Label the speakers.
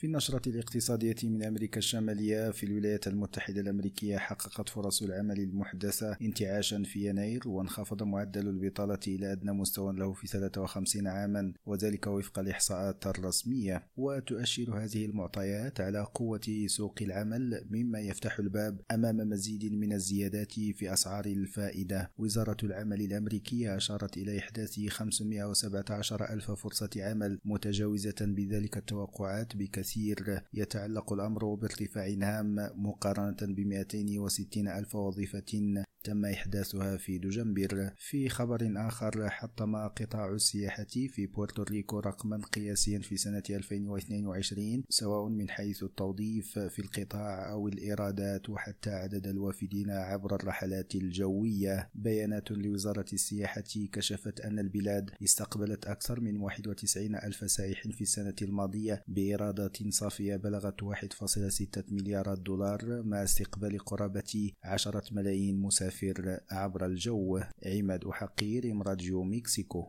Speaker 1: في النشرة الاقتصادية من أمريكا الشمالية في الولايات المتحدة الأمريكية حققت فرص العمل المحدثة انتعاشا في يناير وانخفض معدل البطالة إلى أدنى مستوى له في 53 عاما وذلك وفق الإحصاءات الرسمية. وتؤشر هذه المعطيات على قوة سوق العمل مما يفتح الباب أمام مزيد من الزيادات في أسعار الفائدة. وزارة العمل الأمريكية أشارت إلى إحداث 517 ألف فرصة عمل متجاوزة بذلك التوقعات بكثير كثير يتعلق الأمر بارتفاع هام مقارنة ب 260 ألف وظيفة. تم إحداثها في دجنبر في خبر آخر حطم قطاع السياحة في بورتوريكو رقما قياسيا في سنة 2022 سواء من حيث التوظيف في القطاع أو الإيرادات وحتى عدد الوافدين عبر الرحلات الجوية. بيانات لوزارة السياحة كشفت أن البلاد استقبلت أكثر من 91 ألف سائح في السنة الماضية بإيرادات صافية بلغت 1.6 مليارات دولار مع استقبال قرابة 10 ملايين مسافر. عبر الجو. عماد أحقير راديو مكسيكو.